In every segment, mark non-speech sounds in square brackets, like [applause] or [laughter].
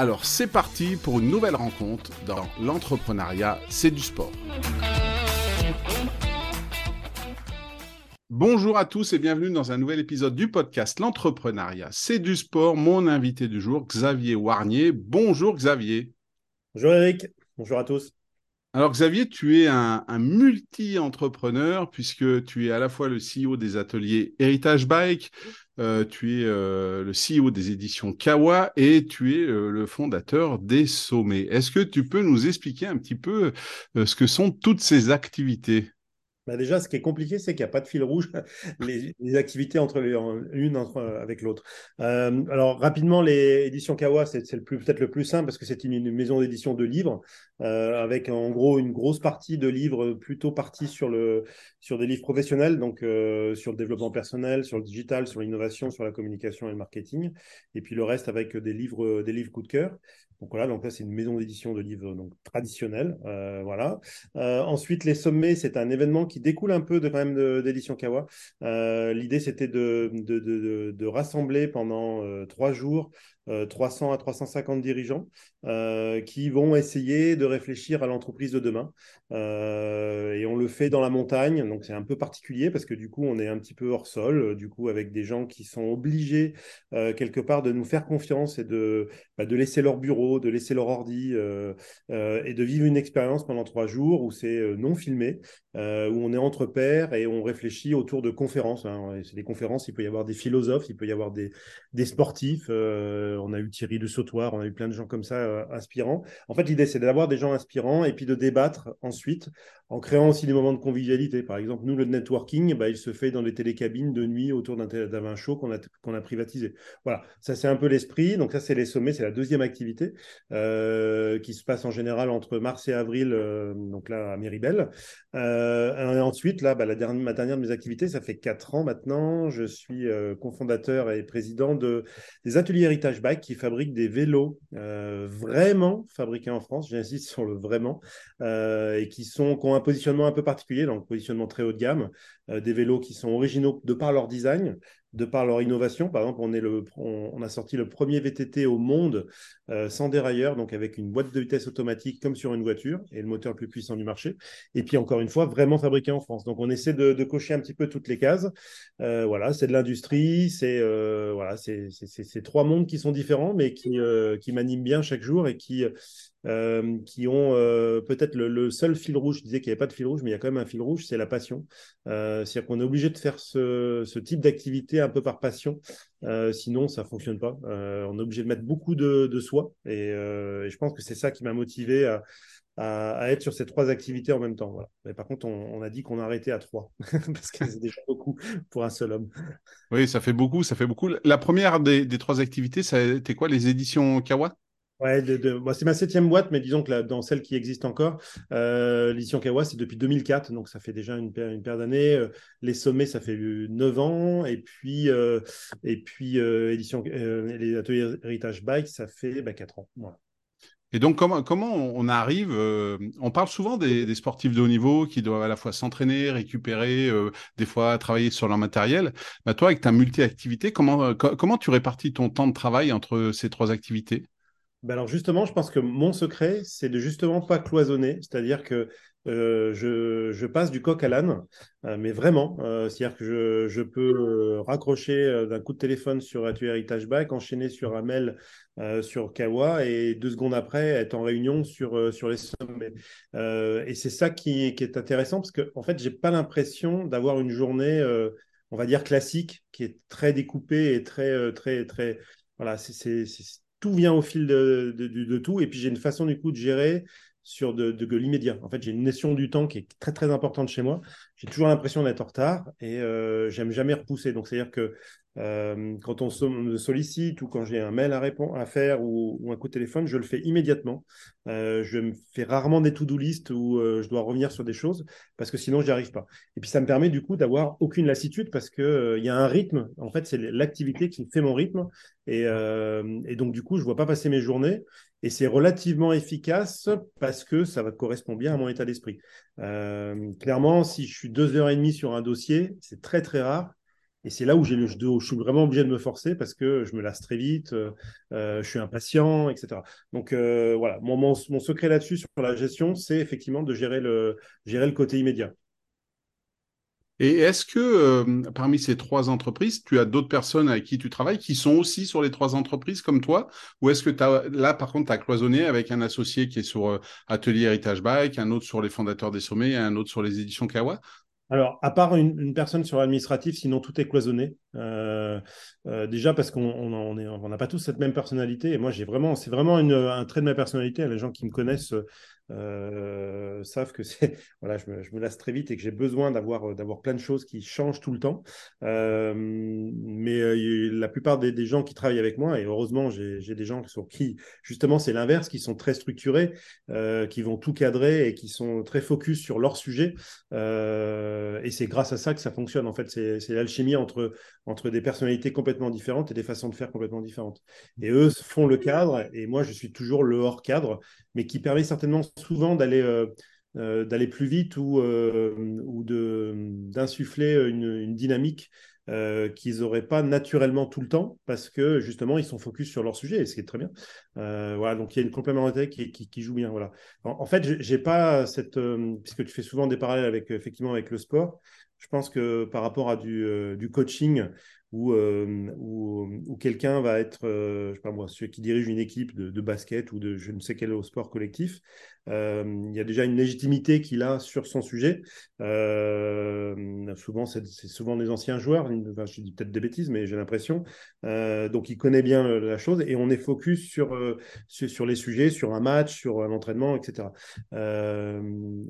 Alors c'est parti pour une nouvelle rencontre dans l'entrepreneuriat, c'est du sport. Bonjour à tous et bienvenue dans un nouvel épisode du podcast L'entrepreneuriat, c'est du sport. Mon invité du jour, Xavier Warnier. Bonjour Xavier. Bonjour Eric, bonjour à tous. Alors Xavier, tu es un, multi-entrepreneur puisque tu es à la fois le CEO des ateliers Heritage Bike, euh, tu es euh, le CEO des éditions Kawa et tu es euh, le fondateur des Sommets. Est-ce que tu peux nous expliquer un petit peu ce que sont toutes ces activités? Bah, déjà, ce qui est compliqué, c'est qu'il n'y a pas de fil rouge, [laughs] les, activités entre l'une avec l'autre. Euh, alors, rapidement, les éditions Kawa, c'est peut-être le plus simple parce que c'est une, maison d'édition de livres, euh, avec en gros une grosse partie de livres plutôt partie sur, le, sur des livres professionnels, donc euh, sur le développement personnel, sur le digital, sur l'innovation, sur la communication et le marketing. Et puis le reste avec des livres, des livres coup de cœur. Donc voilà, donc là c'est une maison d'édition de livres donc traditionnelle, euh, voilà. Euh, ensuite les sommets, c'est un événement qui découle un peu de quand même d'édition Kawa. Euh, l'idée c'était de, de, de, de, rassembler pendant trois jours 300 à 350 dirigeants qui vont essayer de réfléchir à l'entreprise de demain. et on le fait dans la montagne, donc c'est un peu particulier parce que du coup on est un petit peu hors sol, du coup avec des gens qui sont obligés quelque part de nous faire confiance et de, bah, de laisser leur bureau de laisser leur ordi euh, euh, et de vivre une expérience pendant trois jours où c'est euh, non filmé, où on est entre pairs et on réfléchit autour de conférences. Hein. C'est des conférences, il peut y avoir des philosophes, il peut y avoir des, des sportifs. On a eu Thierry de Sautoir, on a eu plein de gens comme ça inspirants. En fait, l'idée, c'est d'avoir des gens inspirants et puis de débattre ensuite en créant aussi des moments de convivialité. Par exemple, nous, le networking, bah, il se fait dans les télécabines de nuit autour d'un chaud qu'on a, qu'on a privatisé. Voilà, ça c'est un peu l'esprit. Donc ça, c'est les sommets, c'est la deuxième activité euh, qui se passe en général entre mars et avril, euh, donc là à Méribel. Euh, et ensuite, là, bah, ma dernière de mes activités, ça fait quatre ans maintenant. Je suis cofondateur et président de, des ateliers Héritage Qui fabriquent des vélos vraiment fabriqués en France. J'insiste sur le vraiment et qui sont qui ont un positionnement un peu particulier, donc positionnement très haut de gamme, euh, des vélos qui sont originaux de par leur design, de par leur innovation. Par exemple, on, a sorti le premier VTT au monde euh, sans dérailleur, donc avec une boîte de vitesse automatique comme sur une voiture et le moteur le plus puissant du marché. Et puis encore une fois, vraiment fabriqué en France. Donc on essaie de, cocher un petit peu toutes les cases. Euh, voilà, c'est de l'industrie, c'est voilà, c'est trois mondes qui sont différents, mais qui, qui m'animent bien chaque jour et qui euh, qui ont euh, peut-être le, seul fil rouge. Je disais qu'il n'y avait pas de fil rouge, mais il y a quand même un fil rouge, c'est la passion. Euh, c'est-à-dire qu'on est obligé de faire ce, type d'activité un peu par passion, sinon ça fonctionne pas. on est obligé de mettre beaucoup de, soi, et, je pense que c'est ça qui m'a motivé à, être sur ces trois activités en même temps. Mais par contre, on, a dit qu'on arrêtait à trois, [laughs] parce que c'est déjà beaucoup pour un seul homme. Oui, ça fait beaucoup, ça fait beaucoup. La première des, des trois activités, ça a été quoi? Les éditions Kawa? Ouais, c'est ma septième boîte, mais disons que dans celle qui existe encore, euh, l'édition Kawa, c'est depuis 2004, donc ça fait déjà une paire, d'années. Euh, les sommets, ça fait 9 ans, et puis, euh, et puis édition, les ateliers Heritage Bike, ça fait 4 bah, ans. Voilà. Et donc, comment, comment on arrive On parle souvent des, sportifs de haut niveau qui doivent à la fois s'entraîner, récupérer, des fois travailler sur leur matériel. Bah, toi, avec ta multi-activité, comment, comment tu répartis ton temps de travail entre ces trois activités? Ben alors justement, je pense que mon secret, c'est de justement pas cloisonner, c'est-à-dire que euh, je, passe du coq à l'âne, euh, mais vraiment, euh, c'est-à-dire que je, je peux raccrocher d'un coup de téléphone sur Atelier Heritage Back, enchaîner sur un mail sur Kawa et deux secondes après être en réunion sur, sur les sommets. et c'est ça qui, qui, est intéressant parce que en fait, j'ai pas l'impression d'avoir une journée, on va dire classique, qui est très découpée et très très très voilà, c'est tout vient au fil de, tout. Et puis j'ai une façon du coup de gérer sur de, de, l'immédiat. En fait, j'ai une notion du temps qui est très très importante chez moi. J'ai toujours l'impression d'être en retard et euh, j'aime jamais repousser. Donc, c'est-à-dire que euh, quand on me sollicite ou quand j'ai un mail à, répondre, à faire ou, un coup de téléphone, je le fais immédiatement. Euh, je me fais rarement des to-do list où euh, je dois revenir sur des choses parce que sinon, je n'y arrive pas. Et puis, ça me permet du coup d'avoir aucune lassitude parce qu'il il y a un rythme. En fait, c'est l'activité qui fait mon rythme. Et, donc, du coup, je ne vois pas passer mes journées. Et c'est relativement efficace parce que ça correspond bien à mon état d'esprit. Clairement, si je suis deux heures et demie sur un dossier, c'est très très rare. Et c'est là où je suis vraiment obligé de me forcer parce que je me lasse très vite, euh, euh, je suis impatient, etc. Donc voilà, mon, secret là-dessus sur la gestion, c'est effectivement de gérer le, côté immédiat. Et est-ce que euh, parmi ces trois entreprises, tu as d'autres personnes avec qui tu travailles qui sont aussi sur les trois entreprises comme toi? Ou est-ce que as, là, par contre, tu as cloisonné avec un associé qui est sur euh, Atelier Heritage Bike, un autre sur les fondateurs des sommets et un autre sur les éditions Kawa? Alors, à part une, personne sur l'administratif, sinon tout est cloisonné. Euh, déjà parce qu'on n'a on pas tous cette même personnalité. Et moi, j'ai vraiment, c'est vraiment un trait de ma personnalité. Les gens qui me connaissent euh, savent que c'est [laughs] voilà, je me, je me, lasse très vite et que j'ai besoin d'avoir euh, d'avoir plein de choses qui changent tout le temps. Euh, mais la plupart des, des, gens qui travaillent avec moi et heureusement j'ai des gens sur qui justement c'est l'inverse, qui sont très structurés, qui vont tout cadrer et qui sont très focus sur leur sujet. et c'est grâce à ça que ça fonctionne. En fait, c'est l'alchimie entre entre des personnalités complètement différentes et des façons de faire complètement différentes. Et eux font le cadre et moi je suis toujours le hors cadre, mais qui permet certainement souvent d'aller euh, euh, d'aller plus vite ou, euh, d'insuffler une, dynamique qu'ils n'auraient pas naturellement tout le temps parce que justement ils sont focus sur leur sujet et ce qui est très bien. voilà, donc il y a une complémentarité qui, joue bien. Voilà. En, fait, j'ai pas cette puisque tu fais souvent des parallèles avec effectivement avec le sport. Je pense que par rapport à du coaching euh, où, quelqu'un va être, euh, je sais pas moi, celui qui dirige une équipe de, basket ou de je ne sais quel sport collectif, euh, il y a déjà une légitimité qu'il a sur son sujet. Euh, souvent, c'est souvent des anciens joueurs. Enfin, je dis peut-être des bêtises, mais j'ai l'impression. Donc, il connaît bien la chose et on est focus sur, sur, les sujets, sur un match, sur un entraînement, etc.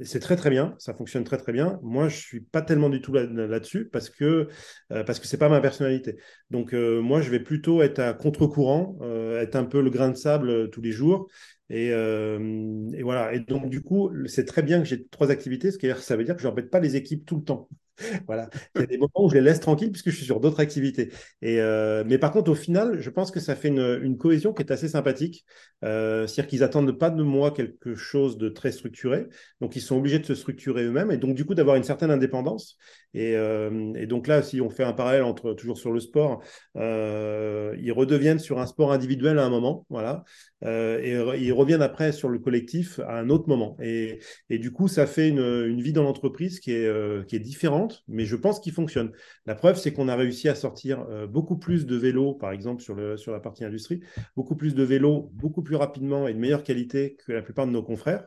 c'est très très bien. Ça fonctionne très très bien. Moi, je suis pas tellement du tout là-dessus parce que parce que c'est pas ma personnalité. Donc, moi, je vais plutôt être à contre-courant, être un peu le grain de sable tous les jours et, euh, voilà. Et donc, du coup, c'est très bien que j'ai trois activités, ce qui ça veut dire que je n'embête pas les équipes tout le temps. [laughs] voilà. Il y a des moments où je les laisse tranquilles puisque je suis sur d'autres activités. Et, euh, mais par contre, au final, je pense que ça fait une, cohésion qui est assez sympathique. Euh, C'est-à-dire qu'ils attendent pas de moi quelque chose de très structuré. Donc, ils sont obligés de se structurer eux-mêmes et donc, du coup, d'avoir une certaine indépendance. Et, euh, et, donc là, si on fait un parallèle entre toujours sur le sport, euh, ils redeviennent sur un sport individuel à un moment. Voilà. Euh, et ils reviennent après sur le collectif à un autre moment. Et, du coup, ça fait une, vie dans l'entreprise qui est, qui est différente, mais je pense qu'il fonctionne. La preuve, c'est qu'on a réussi à sortir beaucoup plus de vélos, par exemple sur, le, sur la partie industrie, beaucoup plus de vélos, beaucoup plus rapidement et de meilleure qualité que la plupart de nos confrères,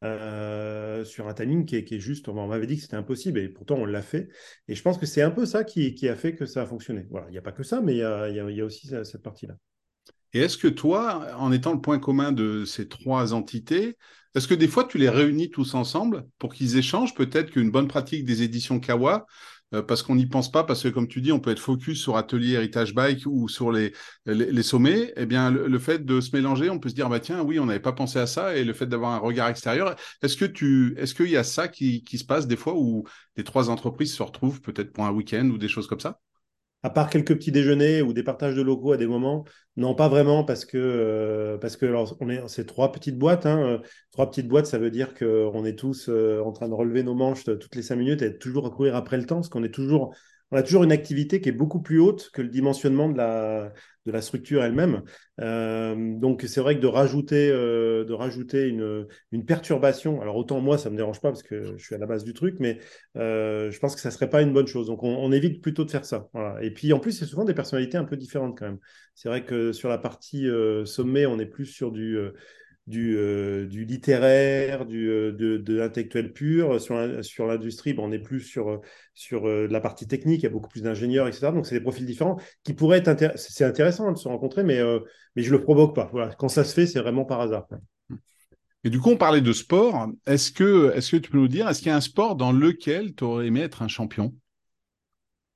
sur un timing qui est juste, on m'avait dit que c'était impossible, et pourtant on l'a fait. Et je pense que c'est un peu ça qui, a fait que ça a fonctionné. Voilà, il n'y a pas que ça, mais il y a, aussi cette partie-là. Et est-ce que toi, en étant le point commun de ces trois entités, est-ce que des fois tu les réunis tous ensemble pour qu'ils échangent peut-être qu'une bonne pratique des éditions Kawa, parce qu'on n'y pense pas, parce que comme tu dis, on peut être focus sur Atelier Heritage Bike ou sur les, les, sommets, eh bien le, fait de se mélanger, on peut se dire, bah tiens, oui, on n'avait pas pensé à ça, et le fait d'avoir un regard extérieur, est-ce que tu, est-ce qu'il y a ça qui, qui se passe des fois où les trois entreprises se retrouvent peut-être pour un week-end ou des choses comme ça? À part quelques petits déjeuners ou des partages de locaux à des moments, non, pas vraiment, parce que euh, parce que on est c'est trois petites boîtes. Hein, euh, trois petites boîtes, ça veut dire qu'on est tous euh, en train de relever nos manches toutes les cinq minutes et toujours à courir après le temps, parce qu'on est toujours on a toujours une activité qui est beaucoup plus haute que le dimensionnement de la, de la structure elle-même. Euh, donc c'est vrai que de rajouter, euh, de rajouter une, une, perturbation, alors autant moi ça me dérange pas parce que je suis à la base du truc, mais euh, je pense que ça serait pas une bonne chose. Donc on, évite plutôt de faire ça. Et puis en plus c'est souvent des personnalités un peu différentes quand même. C'est vrai que sur la partie sommet on est plus sur du du, euh, du littéraire, euh, de, l'intellectuel pur. Sur, sur l'industrie, on est plus sur, euh, la partie technique, il y a beaucoup plus d'ingénieurs, etc. Donc, c'est des profils différents qui pourraient être C'est intéressant de se rencontrer, mais, je ne le provoque pas. Quand ça se fait, c'est vraiment par hasard. Et du coup, on parlait de sport. Est-ce que tu peux nous dire, est-ce qu'il y a un sport dans lequel tu aurais aimé être un champion?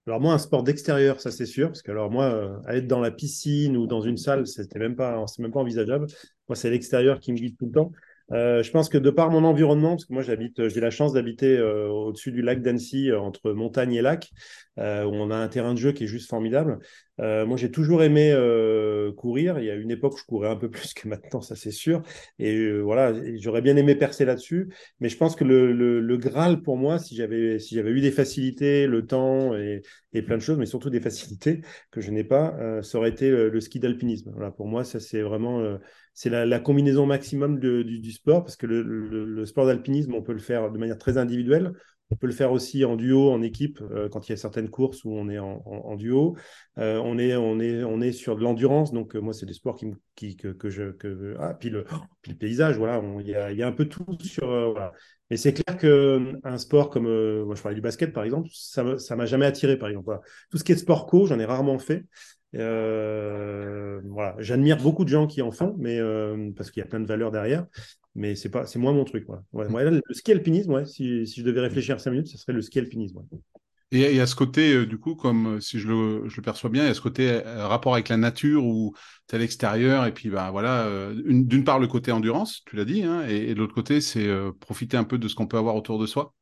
Alors moi, un sport d'extérieur, ça c'est sûr, parce que alors moi, être dans la piscine ou dans une salle, c'était même pas, c'est même pas envisageable. Moi, c'est l'extérieur qui me guide tout le temps. Euh, je pense que de par mon environnement, parce que moi j'habite, j'ai la chance d'habiter euh, au-dessus du lac d'Annecy, euh, entre montagne et lac, où on a un terrain de jeu qui est juste formidable. moi j'ai toujours aimé courir. Il y a une époque où je courais un peu [laughs] plus que maintenant, ça c'est sûr. Et voilà, j'aurais bien aimé percer là-dessus. Mais je pense que le, le, Graal pour moi, si j'avais si j'avais eu des facilités, le temps et, plein de choses, mais surtout des [laughs] facilités que je n'ai pas, ça aurait été le, ski d'alpinisme. Voilà, pour moi, ça c'est vraiment c'est la, combinaison maximum du, sport, parce que le, sport d'alpinisme, on peut le faire de manière très individuelle. On peut le faire aussi en duo, en équipe, euh, quand il y a certaines courses où on est en, duo. Euh, on, est, sur de l'endurance, donc euh, moi, c'est des sports qui, que, je. Que, ah, puis le, [gasps] le paysage, voilà, il y a, un peu tout sur. Mais c'est clair qu'un sport comme. moi, je parlais du basket, par exemple, ça ne m'a jamais attiré, par exemple. Tout ce qui est sport co, j'en ai rarement fait. Euh, voilà, j'admire beaucoup de gens qui en font, mais euh, parce qu'il y a plein de valeurs derrière. Mais c'est pas, c'est moins mon truc. Le ski alpinisme, ouais, si, si, je devais réfléchir cinq minutes, ce serait le ski alpinisme. Et il y a ce côté, euh, du coup, comme si je le, je perçois bien, il y a ce côté rapport avec la nature où tu es à l'extérieur et puis bah, voilà, d'une part le côté endurance, tu l'as dit, hein, et de l'autre côté, c'est profiter un peu de ce qu'on peut avoir autour de soi.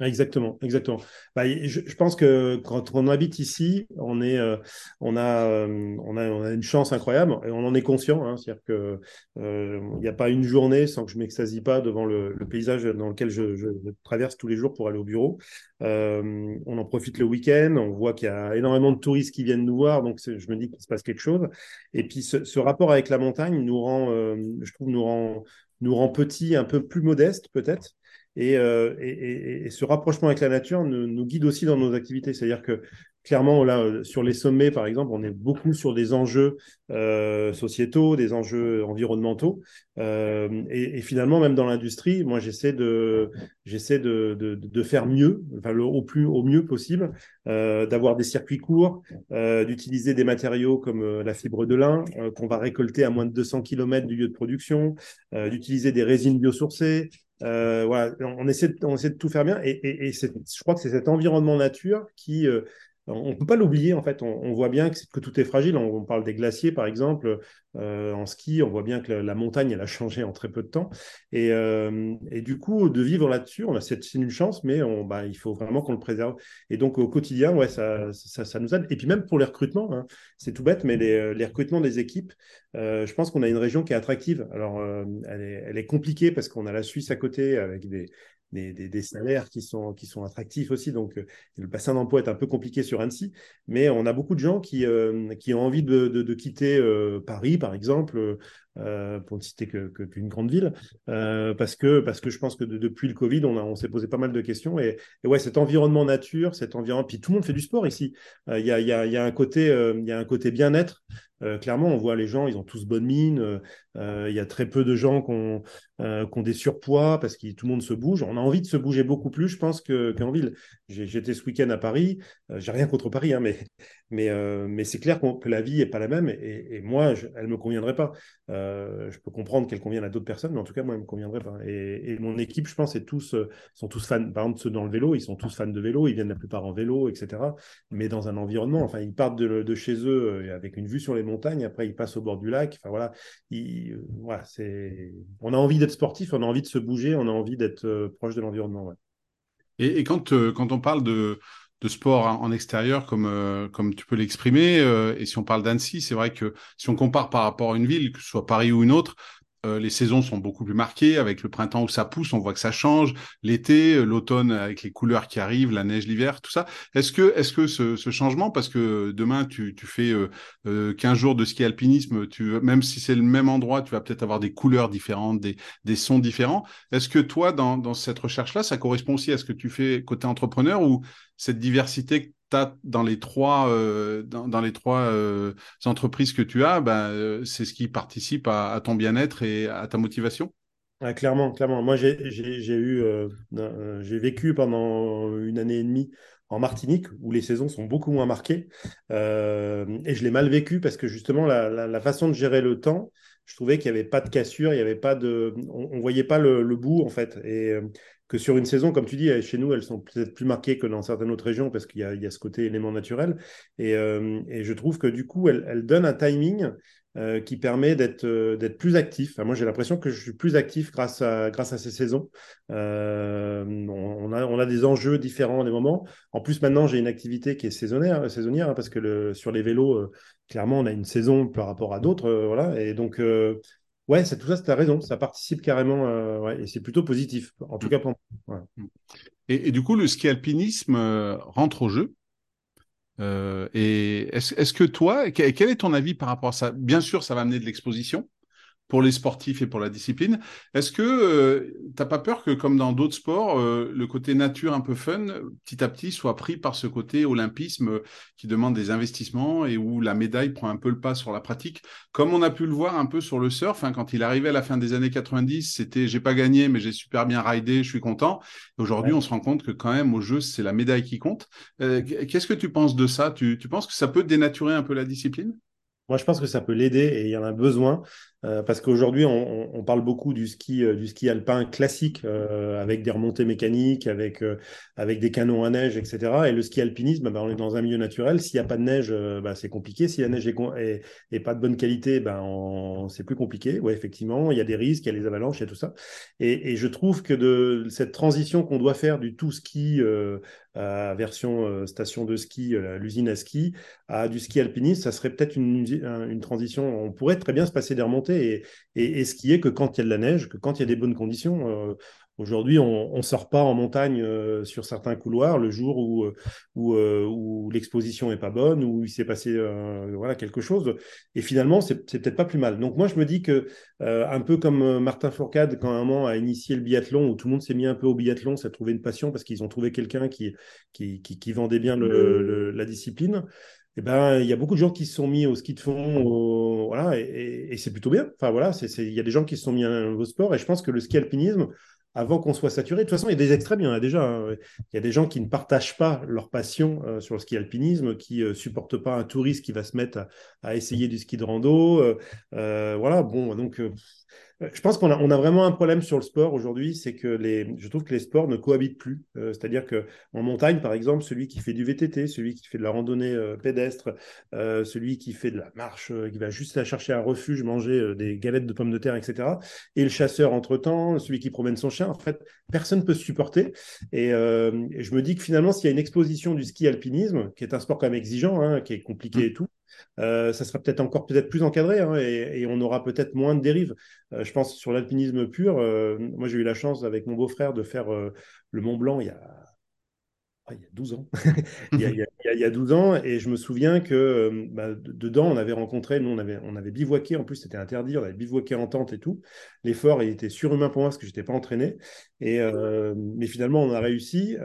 Exactement, exactement. Bah, je, je, pense que quand on habite ici, on est, euh, on, a, euh, on a, on a une chance incroyable et on en est conscient. Hein, C'est-à-dire que euh, il n'y a pas une journée sans que je m'extasie pas devant le, le, paysage dans lequel je, je, traverse tous les jours pour aller au bureau. on en profite le week-end. On voit qu'il y a énormément de touristes qui viennent nous voir, donc je me dis qu'il se passe quelque chose. Et puis ce, ce rapport avec la montagne nous rend, je trouve, nous rend, nous rend petit, un peu plus modeste peut-être. Euh, et, ce rapprochement avec la nature nous, guide aussi dans nos activités. C'est-à-dire que clairement, là, euh, sur les sommets, par exemple, on est beaucoup sur des enjeux euh, sociétaux, des enjeux environnementaux. Et, finalement, même dans l'industrie, moi, j'essaie de, de, de, faire mieux, au, plus, au mieux possible, d'avoir des circuits courts, d'utiliser des matériaux comme la fibre de lin, qu'on va récolter à moins de 200 km du lieu de production, d'utiliser des résines biosourcées, voilà, on essaie, de, on essaie de tout faire bien. Et, et, et je crois que c'est cet environnement nature qui, euh, on ne peut pas l'oublier en fait. On, voit bien que, tout est fragile. On, parle des glaciers par exemple. Euh, en ski, on voit bien que la, montagne elle a [laughs] changé en très peu de temps. Et, euh, du coup, de vivre là-dessus, c'est une chance, mais bah, il faut vraiment qu'on le préserve. Et donc au quotidien, ouais, ça, ça, nous aide. Et puis même pour les recrutements, hein, c'est tout bête, mais les, recrutements des équipes, euh, je pense qu'on a une région qui est attractive. Alors elle est compliquée parce qu'on a la Suisse à côté avec des des, des, salaires qui sont, qui sont attractifs aussi. Donc, euh, le bassin d'emploi est un peu compliqué sur Annecy, mais on a beaucoup de gens qui, euh, qui ont envie de, de, de quitter euh, Paris, par exemple, euh, pour ne citer qu'une grande ville, euh, parce, que, parce que je pense que depuis le Covid, on, on s'est posé pas mal de questions. Et, ouais, cet environnement nature, cet environnement, puis tout le monde fait du sport ici. Euh, il y, a, y, y, a, un côté, y a un côté bien-être. clairement, on voit les gens, ils ont tous bonne mine. Il y a très peu de gens qui ont, qui ont des surpoids parce que tout le monde se bouge. On a envie de se bouger beaucoup plus, je pense, qu'en ville. J'étais ce week-end à Paris. J'ai rien contre Paris, hein, mais, mais, mais c'est clair que la vie n'est pas la même. Et, moi, elle ne me conviendrait pas. Euh, je peux comprendre qu'elle convienne à d'autres personnes, mais en tout cas, moi, elle me conviendrait pas. Et, mon équipe, je pense, est tous, euh, sont tous fans. Par exemple, ceux dans le vélo, ils sont tous fans de vélo, ils viennent la plupart en vélo, etc. Mais dans un environnement, enfin, ils partent de, chez eux euh, avec une vue sur les montagnes, après, ils passent au bord du lac. Enfin, voilà, on a envie d'être sportif, on a envie de se bouger, on a envie d'être proche de l'environnement. Et, et quand, quand on parle de, de sport en extérieur comme, euh, comme tu peux l'exprimer. Euh, et si on parle d'Annecy, c'est vrai que si on compare par rapport à une ville, que ce soit Paris ou une autre, euh, les saisons sont beaucoup plus marquées. Avec le printemps où ça pousse, on voit que ça change. L'été, euh, l'automne avec les couleurs qui arrivent, la neige, l'hiver, tout ça. Est-ce que, est-ce que ce, ce, changement, parce que demain tu, tu fais euh, 15 euh, jours de ski alpinisme, tu, même si c'est le même endroit, tu vas peut-être avoir des couleurs différentes, des, des sons différents. Est-ce que toi, dans, dans cette recherche-là, ça correspond aussi à ce que tu fais côté entrepreneur ou cette diversité dans les trois, euh, dans, les trois euh, entreprises que tu as, ben, euh, c'est ce qui participe à, ton bien-être et à ta motivation? Clairement, clairement. Moi, j'ai eu, vécu pendant une année et demie en Martinique, où les saisons sont beaucoup moins marquées. et je l'ai mal vécu parce que justement, la, façon de gérer le temps, je trouvais qu'il n'y avait pas de cassure, il y avait pas de, on, ne voyait pas le, bout en fait. Que sur une saison, comme tu dis, chez nous, elles sont peut-être plus marquées que dans certaines autres régions parce qu'il y, a ce côté élément naturel. Et, euh, je trouve que du coup, elles, donnent un timing euh, qui permet d'être euh, plus actif. moi, j'ai l'impression que je suis plus actif grâce à, à ces saisons. on, a, des enjeux différents des moments. En plus, maintenant, j'ai une activité qui est saisonnière, saisonnière hein, parce que sur les vélos, clairement, on a une saison par rapport à d'autres. voilà. Et donc, Ouais, c'est tout ça, tu as raison. Ça participe carrément euh, et c'est plutôt positif, en tout mm. cas pour moi. Et, du coup, le ski alpinisme euh, rentre au jeu. Euh, et est-ce que toi, quel est ton avis par rapport à ça? Bien sûr, ça va amener de l'exposition pour les sportifs et pour la discipline. Est-ce que euh, tu n'as pas peur que, comme dans d'autres sports, euh, le côté nature un peu fun, petit à petit, soit pris par ce côté olympisme euh, qui demande des investissements et où la médaille prend un peu le pas sur la pratique, comme on a pu le voir un peu sur le surf, hein, quand il arrivait à la fin des années 90, c'était j'ai pas gagné, mais j'ai super bien ridé, je suis content. Aujourd'hui, on se rend compte que quand même au jeu, c'est la médaille qui compte. Qu'est-ce que tu penses de ça? Tu, tu penses que ça peut dénaturer un peu la discipline? Moi, je pense que ça peut l'aider et il y en a besoin. Euh, parce qu'aujourd'hui, on, parle beaucoup du ski, euh, du ski alpin classique, euh, avec des remontées mécaniques, avec, avec des canons à neige, etc. Et le ski alpinisme, bah, on est dans un milieu naturel. S'il n'y a pas de neige, bah, c'est compliqué. Si la neige est, pas de bonne qualité, ben, c'est plus compliqué. Oui, effectivement, il y a des risques, il y a les avalanches, il y a tout ça. Et, je trouve que de cette transition qu'on doit faire du tout ski version station de ski, l'usine à ski, à du ski alpiniste, ça serait peut-être une, transition. On pourrait très bien se passer des remontées et, et, est que quand il y a de la neige, que quand il y a des bonnes conditions, euh, Aujourd'hui, on ne sort pas en montagne euh, sur certains couloirs le jour où, euh, où, où l'exposition n'est pas bonne, où il s'est passé voilà, quelque chose. Et finalement, c'est peut-être pas plus mal. Donc moi, je me dis que, un peu comme Martin Fourcade, quand un moment a initié le biathlon, où tout le monde s'est mis un peu au biathlon, ça a trouvé une passion parce qu'ils ont trouvé quelqu'un qui, qui, qui, vendait bien le, la discipline. Eh ben, il y a beaucoup de gens qui se sont mis au ski de fond, voilà, et, c'est plutôt bien. Enfin, voilà, il y a des gens qui se sont mis à un nouveau sport, et je pense que le ski alpinisme, avant qu'on soit saturé, de toute façon, il y a des extrêmes, il y en a déjà. Hein. Il y a des gens qui ne partagent pas leur passion euh, sur le ski alpinisme, qui ne euh, supportent pas un touriste qui va se mettre à, essayer du ski de rando. Euh, voilà, bon, donc je pense qu'on a, on a vraiment un problème sur le sport aujourd'hui, c'est que les, je trouve que les sports ne cohabitent plus. Euh, c'est-à-dire que en montagne, par exemple, celui qui fait du VTT, celui qui fait de la randonnée euh, pédestre, celui qui fait de la marche, qui va juste à chercher un refuge, manger des galettes de pommes de terre, etc. Et le chasseur entre-temps, celui qui promène son chien, en fait, personne ne peut se supporter. Et, je me dis que finalement, s'il y a une exposition du ski alpinisme, qui est un sport quand même exigeant, hein, qui est compliqué et tout, ça sera peut-être encore peut-être plus encadré hein, et, on aura peut-être moins de dérives. Euh, je pense sur l'alpinisme pur, euh, moi j'ai eu la chance avec mon beau-frère de faire euh, le Mont Blanc il y a il y a 12 ans. [laughs] il, y a, il, y a, 12 ans, et je me souviens que bah, dedans, on avait rencontré, nous, on avait, on avait bivouaqué, en plus, c'était interdit, on avait bivouaqué en tente et tout. L'effort, il était surhumain pour moi parce que je n'étais pas entraîné. Et, mais finalement, on a réussi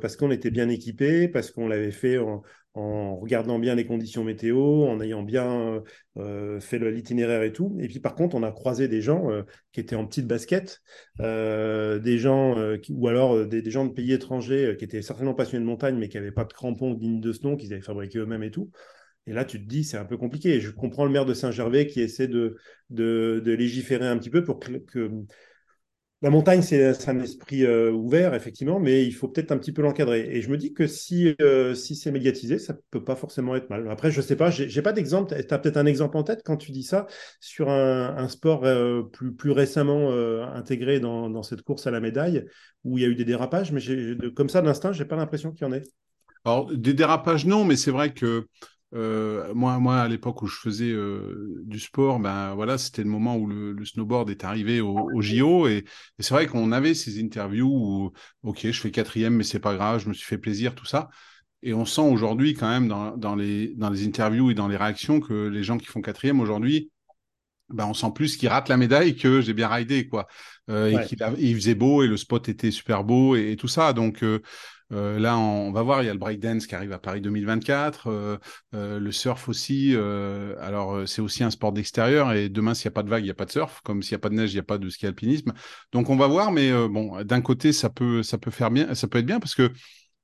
parce qu'on était bien équipé, parce qu'on l'avait fait en, en regardant bien les conditions météo, en ayant bien euh, fait l'itinéraire et tout. Et puis par contre, on a croisé des gens euh, qui étaient en petite basket, euh, des gens ou alors des, gens de pays étrangers qui étaient certainement passionnés de montagne, mais qui n'avaient pas de crampons dignes de snow, qu'ils avaient fabriqué eux-mêmes et tout. Et là, tu te dis, c'est un peu compliqué. Je comprends le maire de Saint-Gervais qui essaie de, légiférer un petit peu pour que la montagne, c'est un esprit euh, ouvert, effectivement, mais il faut peut-être un petit peu l'encadrer. Et je me dis que si, euh, c'est médiatisé, ça peut pas forcément être mal. Après, je sais pas, j'ai pas d'exemple. Tu as peut-être un exemple en tête quand tu dis ça sur un, sport euh, plus, récemment intégré dans, cette course à la médaille où il y a eu des dérapages, mais comme ça, d'instinct, j'ai pas l'impression qu'il y en ait. Alors, des dérapages, non, mais c'est vrai que moi, moi, à l'époque où je faisais du sport, ben voilà, c'était le moment où le, snowboard est arrivé au, JO et, c'est vrai qu'on avait ces interviews où, ok, je fais quatrième, mais c'est pas grave, je me suis fait plaisir, tout ça. Et on sent aujourd'hui quand même dans, dans, les, dans les interviews et dans les réactions que les gens qui font quatrième aujourd'hui, ben on sent plus qu'ils ratent la médaille que j'ai bien raidé quoi. Euh, et qu'il il faisait beau et le spot était super beau et, tout ça. Donc euh, euh, là, on, va voir, il y a le breakdance qui arrive à Paris 2024, le surf aussi. alors c'est aussi un sport d'extérieur et demain s'il n'y a pas de vague, il n'y a pas de surf, comme s'il n'y a pas de neige, il n'y a pas de ski alpinisme. Donc on va voir, mais bon, d'un côté ça peut ça peut faire bien, ça peut être bien parce que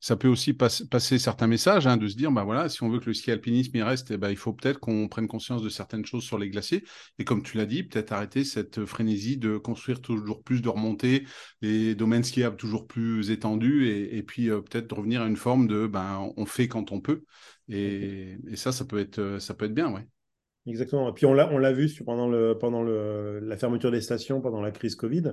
ça peut aussi passer certains messages, hein, de se dire, bah voilà, si on veut que le ski alpinisme y reste, eh ben, il faut peut-être qu'on prenne conscience de certaines choses sur les glaciers. Et comme tu l'as dit, peut-être arrêter cette frénésie de construire toujours plus de remontées, les domaines skiables toujours plus étendus, et, puis euh, peut-être revenir à une forme de, ben, on fait quand on peut. Et, ça, ça peut être, ça peut être bien, ouais. Exactement. Et puis on l'a, on l'a vu pendant, le, pendant le, la fermeture des stations, pendant la crise Covid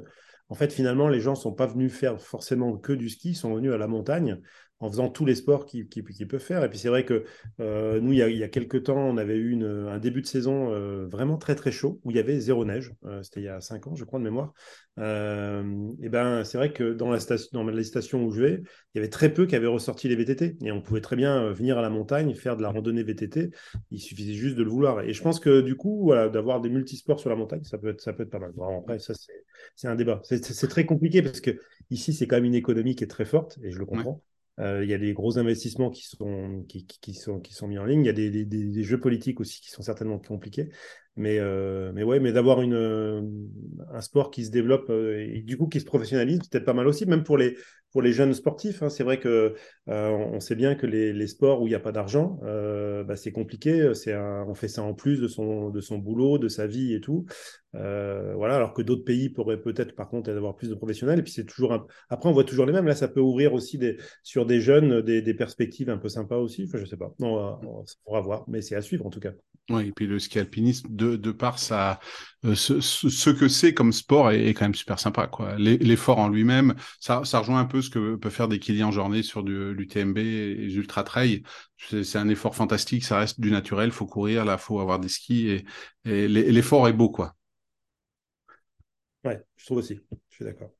en fait, finalement, les gens ne sont pas venus faire forcément que du ski, ils sont venus à la montagne en faisant tous les sports qu'ils peuvent faire. Et puis c'est vrai que euh, nous, il y, a, quelques temps, on avait eu un début de saison euh, vraiment très très chaud, où il y avait zéro neige. Euh, c'était il y a cinq ans, je crois, de mémoire. et ben, c'est vrai que dans, la station, les stations où je vais, il y avait très peu qui avaient ressorti les VTT. Et on pouvait très bien venir à la montagne, faire de la randonnée VTT. Il suffisait juste de le vouloir. Et je pense que du coup, d'avoir des multisports sur la montagne, ça peut être, ça peut être pas mal. ça, c'est un débat. C'est très compliqué parce que ici, c'est quand même une économie qui est très forte, et je le comprends. Euh, il y a des gros investissements qui sont, qui, qui, sont, qui sont mis en ligne. Il y a des, des, des, jeux politiques aussi qui sont certainement compliqués. Mais, euh, mais ouais, mais d'avoir une, un sport qui se développe euh, et du coup qui se professionnalise, peut-être pas mal aussi, même pour les, pour les jeunes sportifs. Hein. C'est vrai que on sait bien que les, les sports où il n'y a pas d'argent, bah, c'est compliqué. C'est on fait ça en plus de son, de son boulot, de sa vie et tout. voilà, alors que d'autres pays pourraient peut-être par contre avoir plus de professionnels. Et puis c'est toujours un... après on voit toujours les mêmes. Là, ça peut ouvrir aussi des, sur des jeunes des, des perspectives un peu sympas aussi. Enfin, je sais pas. Non, on, pourra voir, mais c'est à suivre en tout cas. Oui, et puis le ski alpinisme, de, de par sa, euh, ce, que c'est comme sport, est, quand même super sympa. L'effort en lui-même, ça, rejoint un peu ce que peut faire des Kilian journée sur l'UTMB et les ultra trail. C'est un effort fantastique, ça reste du naturel, faut courir, là, faut avoir des skis et, et l'effort est beau, quoi. Ouais, je trouve aussi.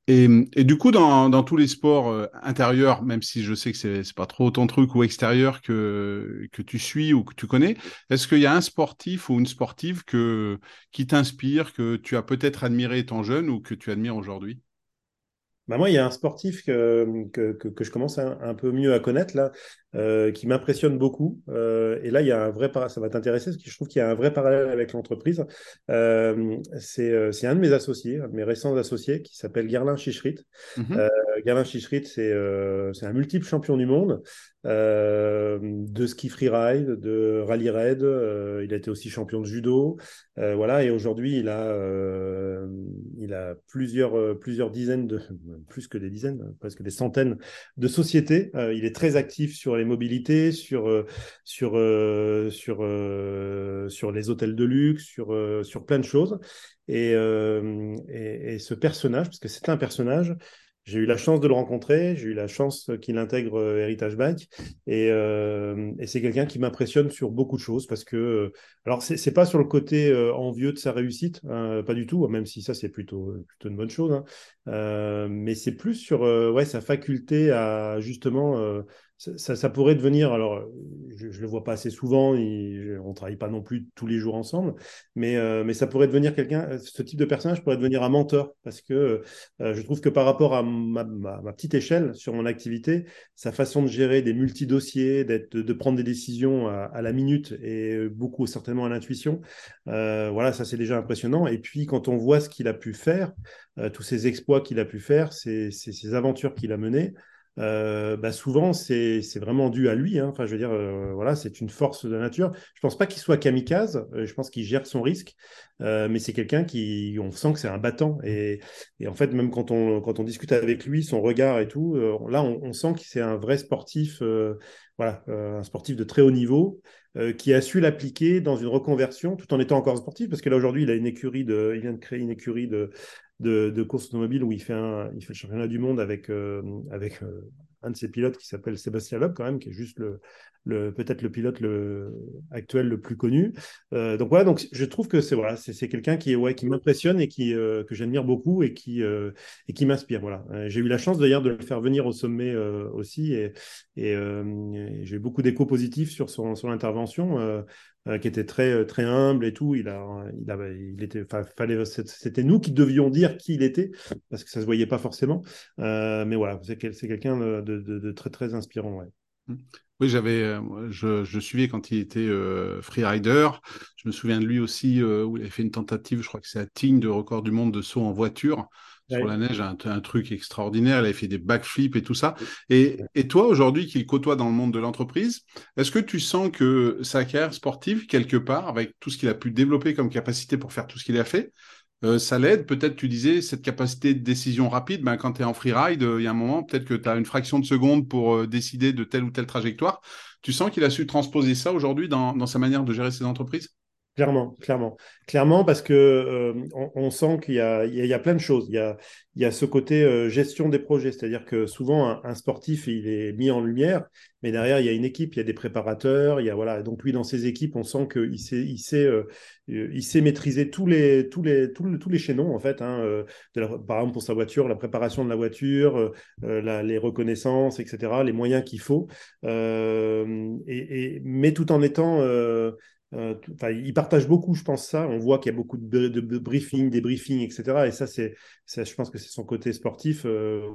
Et, du coup, dans, dans tous les sports euh, intérieurs, même si je sais que c'est n'est pas trop ton truc, ou extérieur que, que tu suis ou que tu connais, est-ce qu'il y a un sportif ou une sportive que, qui t'inspire, que tu as peut-être admiré étant jeune ou que tu admires aujourd'hui? Bah moi, il y a un sportif que, que, que, je commence un, peu mieux à connaître, là, euh, qui m'impressionne beaucoup. Euh, et là, il y a un vrai ça va t'intéresser, parce que je trouve qu'il y a un vrai parallèle avec l'entreprise. Euh, c'est un de mes associés, un de mes récents associés, qui s'appelle Gerlin Chichrit. Mm Gerlin Chichrit, c'est un multiple champion du monde de ski freeride, de rally raid. il a été aussi champion de judo. voilà, et aujourd'hui, il a, il a plusieurs, plusieurs dizaines de [laughs] plus que des dizaines, presque des centaines de sociétés. Euh, il est très actif sur les mobilités, sur, euh, sur, euh, sur, sur les hôtels de luxe, sur, sur plein de choses. Et, et, et ce personnage, parce que c'est un personnage, j'ai eu la chance de le rencontrer, j'ai eu la chance qu'il intègre euh, Heritage Bank et, euh, et c'est quelqu'un qui m'impressionne sur beaucoup de choses parce que, euh, alors c'est pas sur le côté envieux de sa réussite, hein, pas du tout, même si ça c'est plutôt, plutôt une bonne chose, hein, mais c'est plus sur ouais, sa faculté à justement ça, pourrait devenir, alors je ne le vois pas assez souvent, on ne travaille pas non plus tous les jours ensemble, mais, euh, mais ça pourrait devenir quelqu'un, ce type de personnage pourrait devenir un mentor, parce que euh, je trouve que par rapport à ma, petite échelle sur mon activité, sa façon de gérer des multi-dossiers, de, de prendre des décisions à, la minute et beaucoup certainement à l'intuition, euh, voilà, ça c'est déjà impressionnant. Et puis quand on voit ce qu'il a pu faire, tous ces exploits qu'il a pu faire, ces, ces aventures qu'il a menées, euh, bah souvent c'est vraiment dû à lui. Hein. Enfin, je veux dire, euh, voilà, c'est une force de nature. Je pense pas qu'il soit kamikaze. Euh, je pense qu'il gère son risque, mais c'est quelqu'un qui, on sent que c'est un battant. Et, et, en fait, même quand on quand on discute avec lui, son regard et tout, là, on, on sent que c'est un vrai sportif. voilà, un sportif de très haut niveau qui a su l'appliquer dans une reconversion tout en étant encore sportif parce que là aujourd'hui il a une écurie de, il vient de créer une écurie de de, course automobile où il fait, il fait le championnat du monde avec, euh, avec euh, un de ses pilotes qui s'appelle Sébastien Loeb, quand même, qui est juste le, le peut-être le pilote le, actuel le plus connu. Euh, donc voilà, donc je trouve que c'est voilà, c'est quelqu'un qui, ouais, qui m'impressionne et qui, que j'admire beaucoup et qui, et qui m'inspire. Voilà. J'ai eu la chance d'ailleurs de le faire venir au sommet aussi et, et, j'ai eu beaucoup d'échos positifs sur son, son intervention. Qui était très très humble et tout. Il a, il était, fallait, c'était nous qui devions dire qui il était parce que ça se voyait pas forcément. mais voilà, c'est quelqu'un de, de, de, très très inspirant. Ouais. Mmh. Oui, j'avais, euh, je, je, suivais quand il était euh, freerider. Je me souviens de lui aussi euh, où il avait fait une tentative, je crois que c'est à Tignes, de record du monde de saut en voiture sur la neige, un, un, truc extraordinaire. Il avait fait des backflips et tout ça. Et, et toi, aujourd'hui, qu'il côtoie dans le monde de l'entreprise, est-ce que tu sens que sa carrière sportive, quelque part, avec tout ce qu'il a pu développer comme capacité pour faire tout ce qu'il a fait, euh, ça l'aide? Peut-être, tu disais, cette capacité de décision rapide, ben, quand tu es en freeride, euh, il y a un moment, peut-être que tu as une fraction de seconde pour euh, décider de telle ou telle trajectoire. Tu sens qu'il a su transposer ça aujourd'hui dans, sa manière de gérer ses entreprises? Clairement, clairement. Clairement, parce que on, sent qu'il y, y, a plein de choses. Il y a, il y a ce côté euh, gestion des projets, c'est-à-dire que souvent un, sportif il est mis en lumière, mais derrière il y a une équipe, il y a des préparateurs, il y a voilà. Donc lui dans ses équipes, on sent qu'il sait, il sait, euh, il sait maîtriser tous les tous les tous, les chaînons en fait. Hein, euh, par exemple pour sa voiture, la préparation de la voiture, les reconnaissances, etc., les moyens qu'il faut, et, mais tout en étant euh, il partage beaucoup, je pense, ça. On voit qu'il y a beaucoup de, de, briefings, des etc. Et ça, c'est, je pense que c'est son côté sportif. Euh,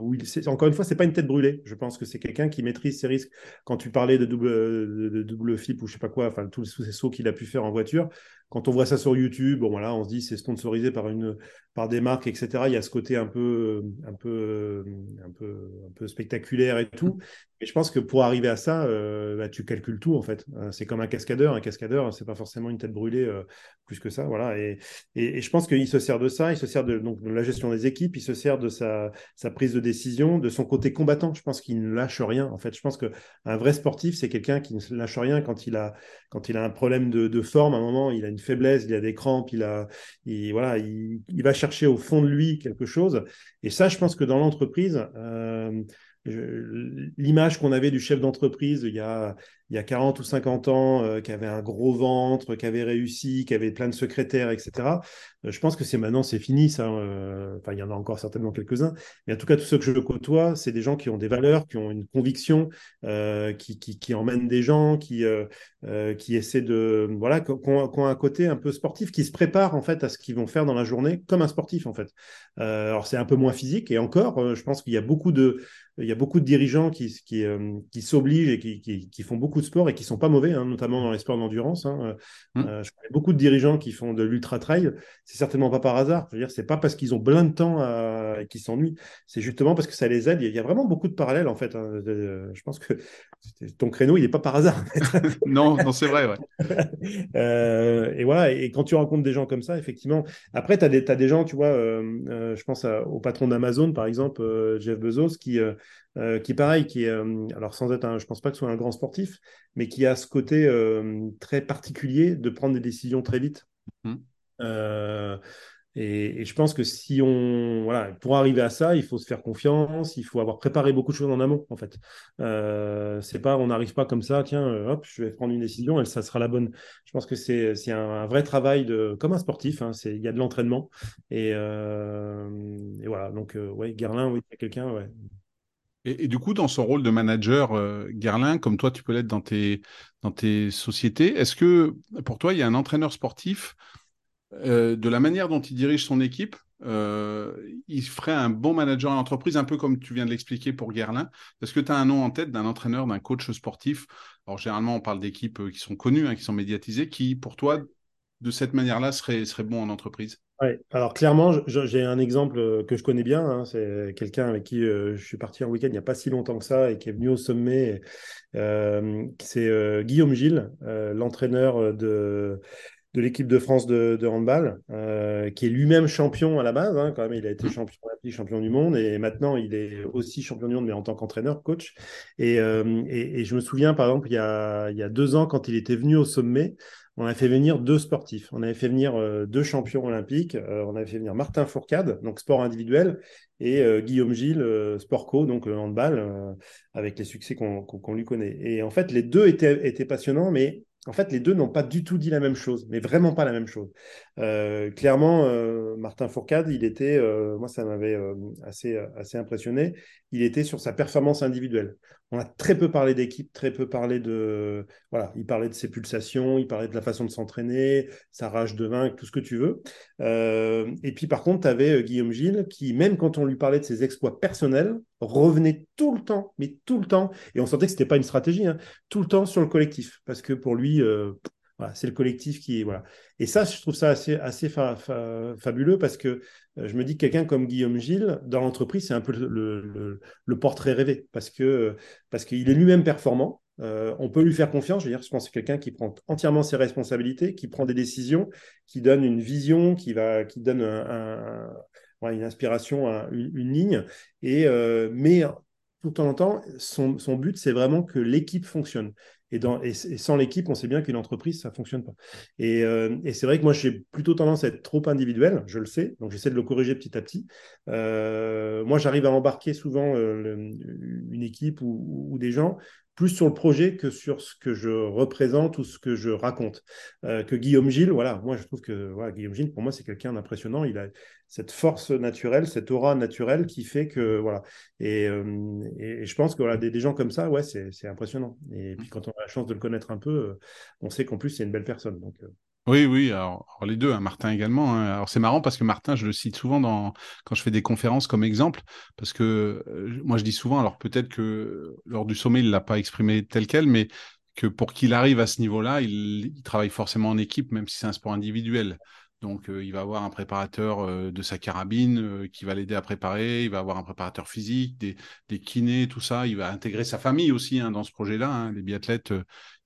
encore une fois, c'est pas une tête brûlée. Je pense que c'est quelqu'un qui maîtrise ses risques. Quand tu parlais de double, de, double flip ou je sais pas quoi, enfin, tous, ces sauts qu'il a pu faire en voiture, quand on voit ça sur YouTube, bon, voilà, on se dit c'est sponsorisé par, une, par des marques, etc. Il y a ce côté un peu, un peu, un peu, un peu spectaculaire et tout. Et je pense que pour arriver à ça, euh, bah, tu calcules tout en fait. Euh, c'est comme un cascadeur. Un cascadeur, c'est pas forcément une tête brûlée euh, plus que ça, voilà. Et, et, je pense qu'il se sert de ça. Il se sert de, donc, la gestion des équipes. Il se sert de sa, sa prise de décision, de son côté combattant. Je pense qu'il ne lâche rien. En fait, je pense que un vrai sportif, c'est quelqu'un qui ne lâche rien quand il a quand il a un problème de, de, forme. À un moment, il a une faiblesse, il a des crampes, il a, il, voilà, il, il va chercher au fond de lui quelque chose. Et ça, je pense que dans l'entreprise. Euh, l'image qu'on avait du chef d'entreprise il y a il y a 40 ou 50 ans, euh, qui avait un gros ventre, qui avait réussi, qui avait plein de secrétaires, etc. Euh, je pense que c'est maintenant, c'est fini, ça. Euh, enfin, il y en a encore certainement quelques-uns. Mais en tout cas, tous ceux que je côtoie, c'est des gens qui ont des valeurs, qui ont une conviction, qui, qui, qui, emmènent des gens, qui, qui essaient de. Voilà, qui ont, un côté un peu sportif, qui se préparent, en fait, à ce qu'ils vont faire dans la journée, comme un sportif, en fait. alors, c'est un peu moins physique. Et encore, je pense qu'il y a beaucoup de. Il y a beaucoup de dirigeants qui, qui, qui s'obligent et qui, qui, qui font beaucoup de sport et qui sont pas mauvais, hein, notamment dans les sports d'endurance. Hein. Mmh. Euh, je connais beaucoup de dirigeants qui font de l'ultra trail. C'est certainement pas par hasard. Je veux dire, c'est pas parce qu'ils ont plein de temps et qu'ils s'ennuient. C'est justement parce que ça les aide. Il y a vraiment beaucoup de parallèles en fait. Hein. Je pense que ton créneau, il n'est pas par hasard. [laughs] non, non c'est vrai. Ouais. [laughs] Euh, et voilà. Et quand tu rencontres des gens comme ça, effectivement. Après, tu as, as, des gens, tu vois. Euh, je pense au patron d'Amazon, par exemple, Jeff Bezos, qui euh, qui est pareil, qui est, euh, alors sans être un, je pense pas que ce soit un grand sportif, mais qui a ce côté euh, très particulier de prendre des décisions très vite. Mmh. Et, je pense que si on, voilà, pour arriver à ça, il faut se faire confiance, il faut avoir préparé beaucoup de choses en amont, en fait. c'est pas, on n'arrive pas comme ça, tiens, hop, je vais prendre une décision et ça sera la bonne. Je pense que c'est, c'est un, vrai travail de, comme un sportif, hein, c'est, il y a de l'entraînement et, et voilà. Donc, ouais, Gerlin, oui, quelqu'un, ouais, et, du coup, dans son rôle de manager, euh, Gerlin, comme toi, tu peux l'être dans tes, sociétés, est-ce que pour toi, il y a un entraîneur sportif, euh, de la manière dont il dirige son équipe, euh, il ferait un bon manager en entreprise, un peu comme tu viens de l'expliquer pour Gerlin? Est-ce que tu as un nom en tête d'un entraîneur, d'un coach sportif? Alors, généralement, on parle d'équipes qui sont connues, hein, qui sont médiatisées, qui, pour toi, de cette manière-là, serait, serait bon en entreprise alors clairement, j'ai un exemple euh, que je connais bien. Hein, c'est quelqu'un avec qui euh, je suis parti en week-end il n'y a pas si longtemps que ça et qui est venu au sommet. Euh, c'est Guillaume Gilles, l'entraîneur de, de l'équipe de France de, handball, qui est lui-même champion à la base. Hein, quand même, il a été champion champion du monde, et maintenant il est aussi champion du monde, mais en tant qu'entraîneur, coach. Et, et, je me souviens, par exemple, il y, a, il y a deux ans, quand il était venu au sommet, on avait fait venir deux sportifs. On avait fait venir deux champions olympiques. on avait fait venir Martin Fourcade, donc sport individuel, et Guillaume Gilles, sport co, donc handball, avec les succès qu'on lui connaît. Et en fait, les deux étaient, passionnants, mais en fait, les deux n'ont pas du tout dit la même chose, mais vraiment pas la même chose. Euh, clairement, euh, Martin Fourcade, il était, euh, moi ça m'avait assez impressionné, il était sur sa performance individuelle. On a très peu parlé d'équipe, très peu parlé de... Voilà, il parlait de ses pulsations, il parlait de la façon de s'entraîner, sa rage de vaincre, tout ce que tu veux. et puis par contre, tu avais Guillaume Gilles qui, même quand on lui parlait de ses exploits personnels, revenait tout le temps, mais tout le temps, et on sentait que ce n'était pas une stratégie, hein, tout le temps sur le collectif, parce que pour lui c'est le collectif qui. Voilà. Et ça, je trouve ça assez, fabuleux parce que euh, je me dis que quelqu'un comme Guillaume Gilles, dans l'entreprise, c'est un peu le, portrait rêvé parce parce qu'il est lui-même performant. Euh, on peut lui faire confiance. Je veux dire, je pense que c'est quelqu'un qui prend entièrement ses responsabilités, qui prend des décisions, qui donne une vision, qui, va, qui donne un, une inspiration, une, ligne. Et, euh, mais tout en temps, son, son but, c'est vraiment que l'équipe fonctionne. Et, sans l'équipe, on sait bien qu'une entreprise, ça ne fonctionne pas. Et, euh, et c'est vrai que moi, j'ai plutôt tendance à être trop individuel, je le sais, donc j'essaie de le corriger petit à petit. Euh, moi, j'arrive à embarquer souvent euh, une équipe ou, des gens plus sur le projet que sur ce que je représente ou ce que je raconte. Euh, que Guillaume Gilles, voilà, moi je trouve que voilà, Guillaume Gilles, pour moi, c'est quelqu'un d'impressionnant. Il a cette force naturelle, cette aura naturelle qui fait que, voilà. Et, euh, et, je pense que voilà, des, gens comme ça, ouais, c'est impressionnant. Et puis quand on a la chance de le connaître un peu, euh, on sait qu'en plus, c'est une belle personne. Donc, oui, oui, alors, les deux, hein, Martin également. Hein. Alors c'est marrant parce que Martin, je le cite souvent dans, quand je fais des conférences comme exemple, parce que euh, moi je dis souvent, alors peut-être que lors du sommet, il ne l'a pas exprimé tel quel, mais que pour qu'il arrive à ce niveau-là, il, travaille forcément en équipe, même si c'est un sport individuel. Donc, euh, il va avoir un préparateur euh, de sa carabine qui va l'aider à préparer. Il va avoir un préparateur physique, des, kinés, tout ça. Il va intégrer sa famille aussi hein, dans ce projet-là. Les biathlètes,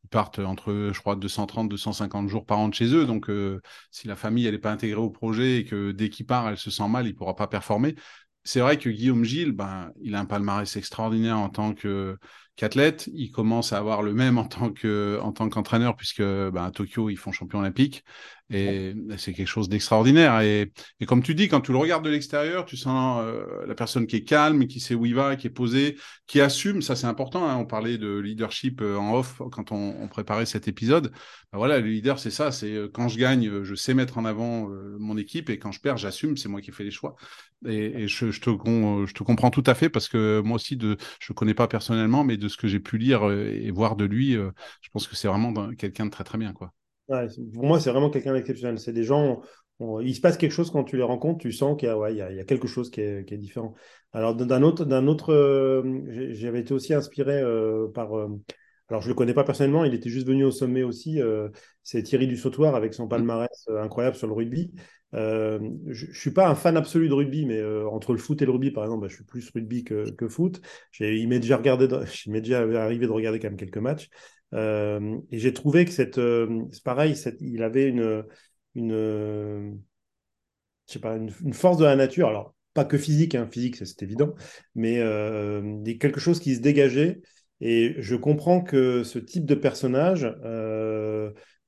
ils partent entre, je crois, 230, 250 jours par an de chez eux. Donc, euh, si la famille, n'est pas intégrée au projet et que dès qu'il part, elle se sent mal, il ne pourra pas performer. C'est vrai que Guillaume Gilles, ben, il a un palmarès extraordinaire en tant que qu'athlète. Il commence à avoir le même en tant que en tant qu'entraîneur puisque ben, à Tokyo ils font champion olympique et c'est quelque chose d'extraordinaire. Et, et, comme tu dis, quand tu le regardes de l'extérieur, tu sens euh, la personne qui est calme, qui sait où il va, qui est posée, qui assume. Ça c'est important. Hein. On parlait de leadership euh, en off quand on, on préparait cet épisode. Ben voilà, le leader c'est ça. C'est euh, quand je gagne, je sais mettre en avant mon équipe et quand je perds, j'assume. C'est moi qui fais les choix. Et, et je, je, te, je te comprends tout à fait parce que moi aussi, de, je connais pas personnellement, mais de ce que j'ai pu lire euh, et voir de lui, euh, je pense que c'est vraiment quelqu'un de très très bien. Quoi. pour moi, c'est vraiment quelqu'un d'exceptionnel. C'est des gens, il se passe quelque chose quand tu les rencontres, tu sens qu'il y, ouais, il y, a, quelque chose qui est, différent. Alors, d'un autre, autre euh, j'avais été aussi inspiré par. alors, je ne le connais pas personnellement, il était juste venu au sommet aussi. c'est Thierry Dussautoir avec son palmarès incroyable sur le rugby. Euh, je ne suis pas un fan absolu de rugby, mais euh, entre le foot et le rugby, par exemple, bah, je suis plus rugby que, foot. [laughs] Il m'est déjà, arrivé de regarder quand même quelques matchs. Euh, et j'ai trouvé que c'est pareil, il avait une, une, pas, une, force de la nature. Alors, pas que physique, hein, physique, c'est évident, mais quelque chose qui se dégageait. Et je comprends que ce type de personnage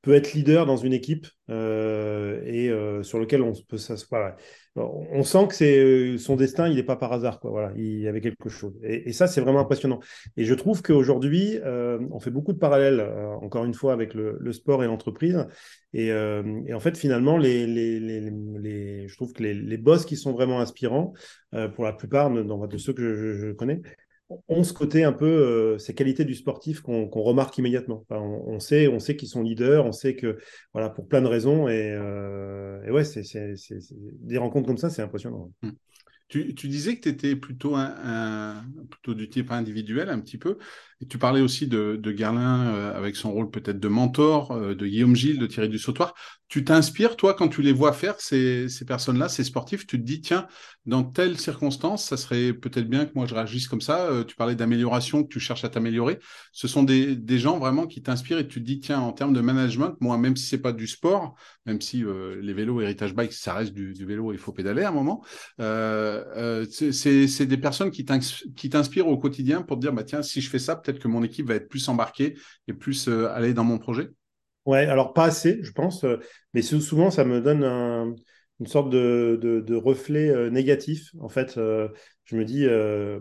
peut être leader dans une équipe euh, et euh, sur lequel on peut s'asseoir. On sent que c'est euh, son destin, il n'est pas par hasard. Quoi. Voilà, il y avait quelque chose. Et, ça, c'est vraiment impressionnant. Et je trouve qu'aujourd'hui, on fait beaucoup de parallèles, encore une fois, avec le, sport et l'entreprise. Et, en fait, finalement, les, je trouve que les, boss qui sont vraiment inspirants, pour la plupart de, de ceux que je connais, ont ce côté un peu, euh, ces qualités du sportif qu'on remarque immédiatement. on, sait, on sait qu'ils sont leaders, on sait que, voilà, pour plein de raisons. Et, euh, ouais, c'est des rencontres comme ça, c'est impressionnant. Mmh. Tu, disais que tu étais plutôt, un, plutôt du type individuel, un petit peu. Et tu parlais aussi de, de Gerlin euh, avec son rôle peut-être de mentor, de Guillaume Gilles, de Thierry du Sautoir. tu t'inspires, toi, quand tu les vois faire, ces, ces personnes-là, ces sportifs, tu te dis, tiens, dans telle circonstance, ça serait peut-être bien que moi je réagisse comme ça. Euh, tu parlais d'amélioration, que tu cherches à t'améliorer. Ce sont des, des, gens vraiment qui t'inspirent et tu te dis, tiens, en termes de management, moi, même si c'est pas du sport, même si euh, les vélos, héritage bike, ça reste du, du, vélo, il faut pédaler à un moment, euh, c'est des personnes qui t'inspirent au quotidien pour te dire, bah, tiens, si je fais ça, peut-être que mon équipe va être plus embarquée et plus aller dans mon projet. Ouais, alors pas assez, je pense, euh, mais souvent ça me donne une sorte de, de, reflet euh, négatif. En fait, euh, je me dis,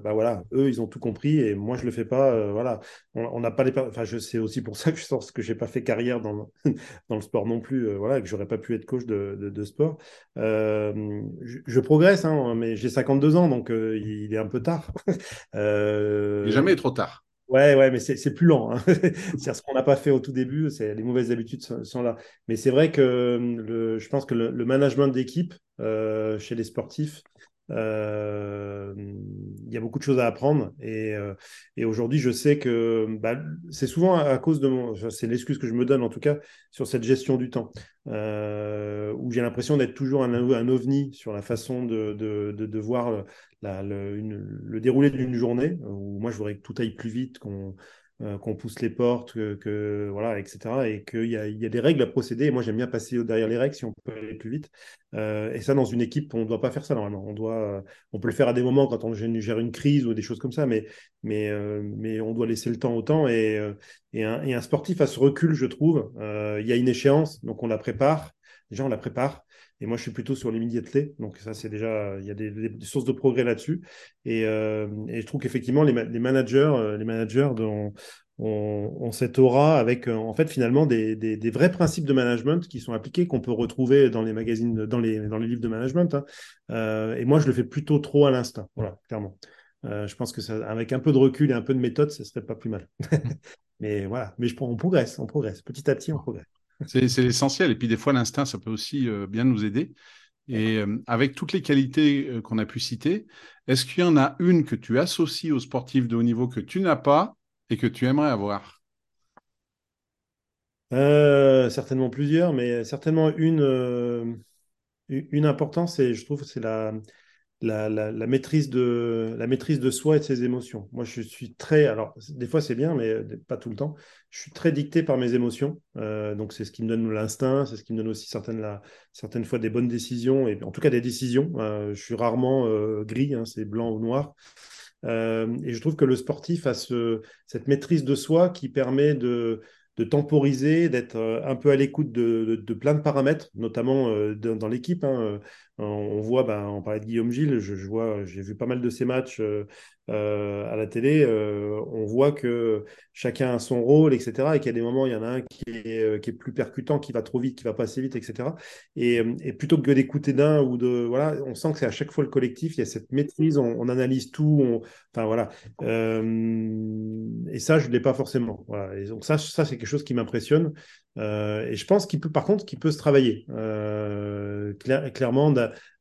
bah voilà, eux ils ont tout compris et moi je le fais pas. voilà, on n'a pas les, enfin je sais aussi pour [laughs] ça que je pense que j'ai pas fait carrière dans le, [laughs] dans le sport non plus. voilà, que j'aurais pas pu être coach de, de, sport. Je, progresse, hein, mais j'ai 52 ans donc il, est un peu tard. [laughs] il jamais trop tard. Ouais, ouais, mais c'est plus lent. Hein. [laughs] c'est ce qu'on n'a pas fait au tout début. Les mauvaises habitudes sont, là. Mais c'est vrai que le, je pense que le, management d'équipe euh, chez les sportifs, il y a beaucoup de choses à apprendre et, euh, et aujourd'hui je sais que bah, c'est souvent à cause de mon c'est l'excuse que je me donne en tout cas sur cette gestion du temps euh, où j'ai l'impression d'être toujours un, ovni sur la façon de, de, de, voir la, le, le, déroulé d'une journée où moi je voudrais que tout aille plus vite qu'on euh, qu'on pousse les portes, que, voilà, etc. Et qu'il y a, y a des règles à procéder. Moi, j'aime bien passer derrière les règles si on peut aller plus vite. Euh, et ça, dans une équipe, on ne doit pas faire ça normalement. On, doit, on peut le faire à des moments quand on gère une crise ou des choses comme ça, mais, mais, euh, mais on doit laisser le temps au temps. Et, un, et un sportif a ce recul, je trouve. il y a une échéance, donc on la prépare. Déjà, on la prépare. Et moi, je suis plutôt sur l'immédiateté. Donc, ça, c'est déjà, il y a des, sources de progrès là-dessus. Et, euh, je trouve qu'effectivement, les, les, managers, euh, managers ont, ont, cette aura avec, euh, en fait, finalement, des, vrais principes de management qui sont appliqués, qu'on peut retrouver dans les magazines, dans les, dans les livres de management. Hein. et moi, je le fais plutôt trop à l'instinct. Voilà, clairement. je pense que ça, avec un peu de recul et un peu de méthode, ce serait pas plus mal. [laughs] mais voilà, mais je, on progresse, on progresse. Petit à petit, on progresse. C'est l'essentiel. Et puis des fois, l'instinct, ça peut aussi euh, bien nous aider. Et euh, avec toutes les qualités euh, qu'on a pu citer, est-ce qu'il y en a une que tu associes aux sportifs de haut niveau que tu n'as pas et que tu aimerais avoir? Certainement plusieurs, mais certainement une, une importance, et je trouve, c'est la, la, maîtrise de, la maîtrise de soi et de ses émotions. Moi, je suis très, alors des fois c'est bien, mais pas tout le temps. Je suis très dicté par mes émotions. Euh, donc c'est ce qui me donne l'instinct, c'est ce qui me donne aussi certaines, la, certaines fois des bonnes décisions, et en tout cas des décisions. Euh, je suis rarement euh, gris, hein, c'est blanc ou noir. et je trouve que le sportif a ce, cette maîtrise de soi qui permet de, de temporiser, d'être un peu à l'écoute de, de, plein de paramètres, notamment dans, l'équipe. Hein. On voit, ben, on parlait de Guillaume Gilles, je, vois, j'ai vu pas mal de ses matchs euh, euh, à la télé. Euh, on voit que chacun a son rôle, etc. Et qu'il y a des moments, il y en a un qui est, plus percutant, qui va trop vite, qui va pas assez vite, etc. Et, et plutôt que d'écouter d'un ou de, voilà, on sent que c'est à chaque fois le collectif. Il y a cette maîtrise, on, analyse tout. On, enfin voilà. et ça, je l'ai pas forcément. Voilà. Et donc ça, ça c'est quelque chose qui m'impressionne. Et je pense qu'il peut, par contre, qu'il peut se travailler. clairement,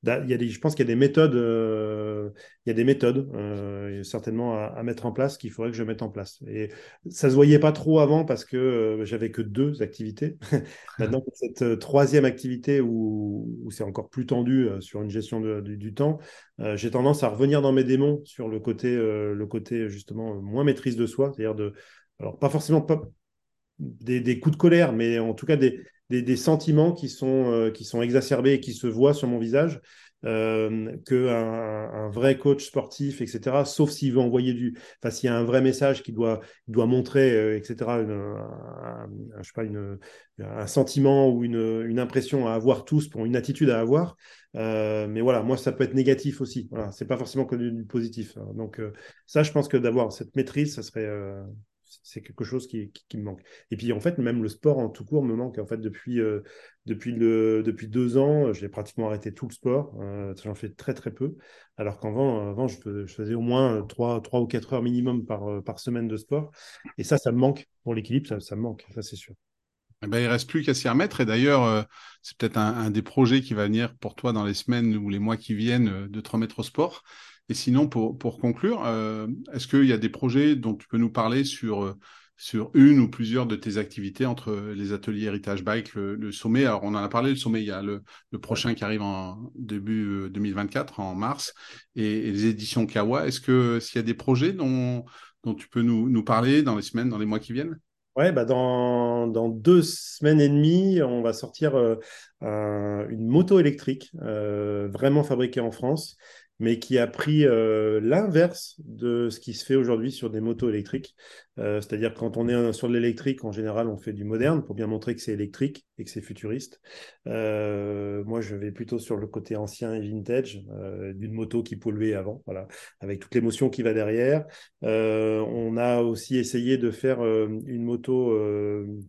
il y a des, je pense qu'il y a des méthodes, euh, il y a des méthodes euh, certainement à, mettre en place qu'il faudrait que je mette en place. Et ça se voyait pas trop avant parce que euh, j'avais que deux activités. [laughs] Maintenant, [laughs] cette troisième activité où, où c'est encore plus tendu sur une gestion du, temps, j'ai tendance à revenir dans mes démons sur le côté, le côté justement moins maîtrise de soi, c'est-à-dire de, alors pas forcément pas des, coups de colère, mais en tout cas des, sentiments qui sont, euh, qui sont exacerbés et qui se voient sur mon visage. Euh, qu'un un vrai coach sportif, etc., sauf s'il veut envoyer du. Enfin, s'il y a un vrai message qu'il doit, doit montrer, euh, etc., un, je sais pas, une, un sentiment ou une, une, impression à avoir tous pour une attitude à avoir. Euh, mais voilà, moi, ça peut être négatif aussi. Voilà, c'est pas forcément que du, positif. Hein. Donc, ça, je pense que d'avoir cette maîtrise, ça serait, c'est quelque chose qui, me manque. Et puis en fait, même le sport en tout court me manque. En fait, depuis, euh, depuis, depuis deux ans, j'ai pratiquement arrêté tout le sport. Euh, j'en fais très très peu. Alors qu'avant, avant, je, faisais au moins trois, trois ou quatre heures minimum par, euh, par semaine de sport. Et ça, ça me manque pour l'équilibre, ça, me manque, ça c'est sûr. Eh ben, il ne reste plus qu'à s'y remettre. Et d'ailleurs, c'est peut-être un, des projets qui va venir pour toi dans les semaines ou les mois qui viennent de te remettre au sport. Et sinon, pour, pour conclure, euh, est-ce qu'il y a des projets dont tu peux nous parler sur, euh, sur une ou plusieurs de tes activités entre les ateliers Héritage Bike, le, sommet? Alors, on en a parlé, le sommet, il y a le, prochain qui arrive en début 2024, en mars, et, les éditions Kawa. Est-ce que s'il y a des projets dont, dont tu peux nous, nous parler dans les semaines, dans les mois qui viennent? Ouais, bah dans, dans, deux semaines et demie, on va sortir euh, une moto électrique euh, vraiment fabriquée en France mais qui a pris euh, l'inverse de ce qui se fait aujourd'hui sur des motos électriques. Euh, c'est-à-dire quand on est sur l'électrique, en général, on fait du moderne pour bien montrer que c'est électrique et que c'est futuriste. Euh, moi, je vais plutôt sur le côté ancien et vintage d'une moto qui polluait avant, voilà, avec toute l'émotion qui va derrière. on a aussi essayé de faire une moto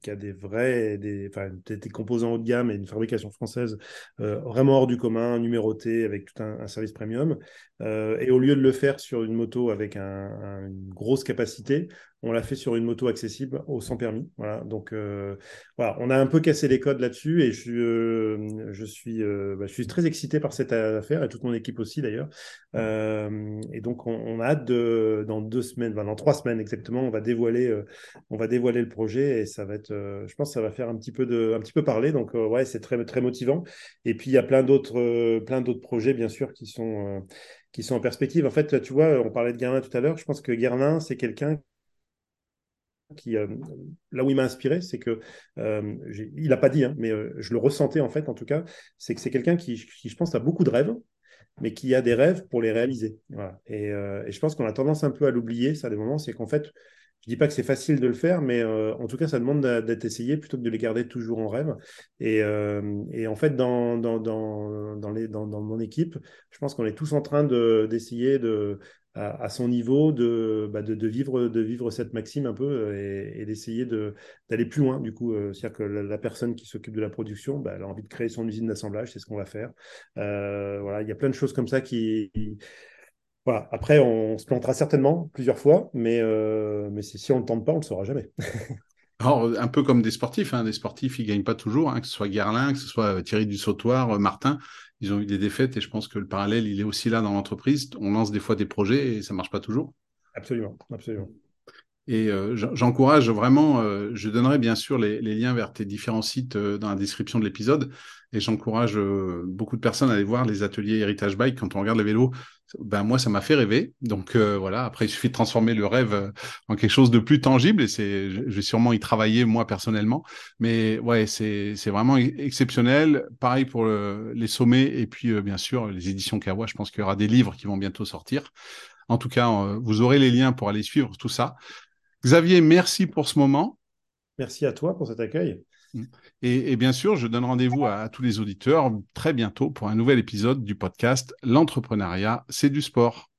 qui a des vrais, des, enfin, des, composants haut de gamme et une fabrication française vraiment hors du commun, numérotée, avec tout un service premium. Euh, et au lieu de le faire sur une moto avec une grosse capacité, on l'a fait sur une moto accessible au sans permis. Voilà. Donc euh, voilà, on a un peu cassé les codes là-dessus et je, euh, je suis, bah, je suis très excité par cette affaire et toute mon équipe aussi d'ailleurs. et donc on, a hâte de, dans deux semaines, dans trois semaines exactement, on va dévoiler, on va dévoiler le projet et ça va être, je pense, que ça va faire un petit peu de, un petit peu parler. Donc ouais, c'est très très motivant. Et puis il y a plein d'autres, plein d'autres projets bien sûr qui sont qui sont en perspective. En fait, tu vois, on parlait de Guerlain tout à l'heure. Je pense que Guerlain, c'est quelqu'un euh, là où il m'a inspiré, c'est que, euh, il n'a pas dit, hein, mais euh, je le ressentais en fait, en tout cas, c'est que c'est quelqu'un qui, je pense, a beaucoup de rêves, mais qui a des rêves pour les réaliser. Et, et, je pense qu'on a tendance un peu à l'oublier, ça, des moments, c'est qu'en fait, je dis pas que c'est facile de le faire, mais euh, en tout cas, ça demande d'être essayé plutôt que de les garder toujours en rêve. Et, euh, en fait, dans, mon équipe, je pense qu'on est tous en train d'essayer de, à, son niveau de, bah de, vivre, cette maxime un peu et, d'essayer d'aller plus loin. Du coup, euh, c'est-à-dire que la, personne qui s'occupe de la production, bah, elle a envie de créer son usine d'assemblage, c'est ce qu'on va faire. voilà, il y a plein de choses comme ça qui voilà. Après, on se plantera certainement plusieurs fois, mais, euh, mais si on ne le tente pas, on ne le saura jamais. [laughs] Alors, un peu comme des sportifs, hein. des sportifs, ils ne gagnent pas toujours, hein, que ce soit Guerlain, que ce soit Thierry Dussautoir, euh, Martin, ils ont eu des défaites et je pense que le parallèle, il est aussi là dans l'entreprise. On lance des fois des projets et ça ne marche pas toujours. Absolument, absolument. Et euh, j'encourage vraiment, euh, je donnerai bien sûr les, liens vers tes différents sites euh, dans la description de l'épisode. Et j'encourage beaucoup de personnes à aller voir les ateliers Héritage Bike. Quand on regarde les vélos, ben moi, ça m'a fait rêver. Donc voilà, après, il suffit de transformer le rêve en quelque chose de plus tangible. Et c'est, je vais sûrement y travailler moi personnellement. Mais ouais, c'est vraiment exceptionnel. Pareil pour les sommets et puis bien sûr les éditions Kawa. Je pense qu'il y aura des livres qui vont bientôt sortir. En tout cas, vous aurez les liens pour aller suivre tout ça. Xavier, merci pour ce moment. Merci à toi pour cet accueil. Et, bien sûr, je donne rendez-vous à, tous les auditeurs très bientôt pour un nouvel épisode du podcast L'entrepreneuriat, c'est du sport.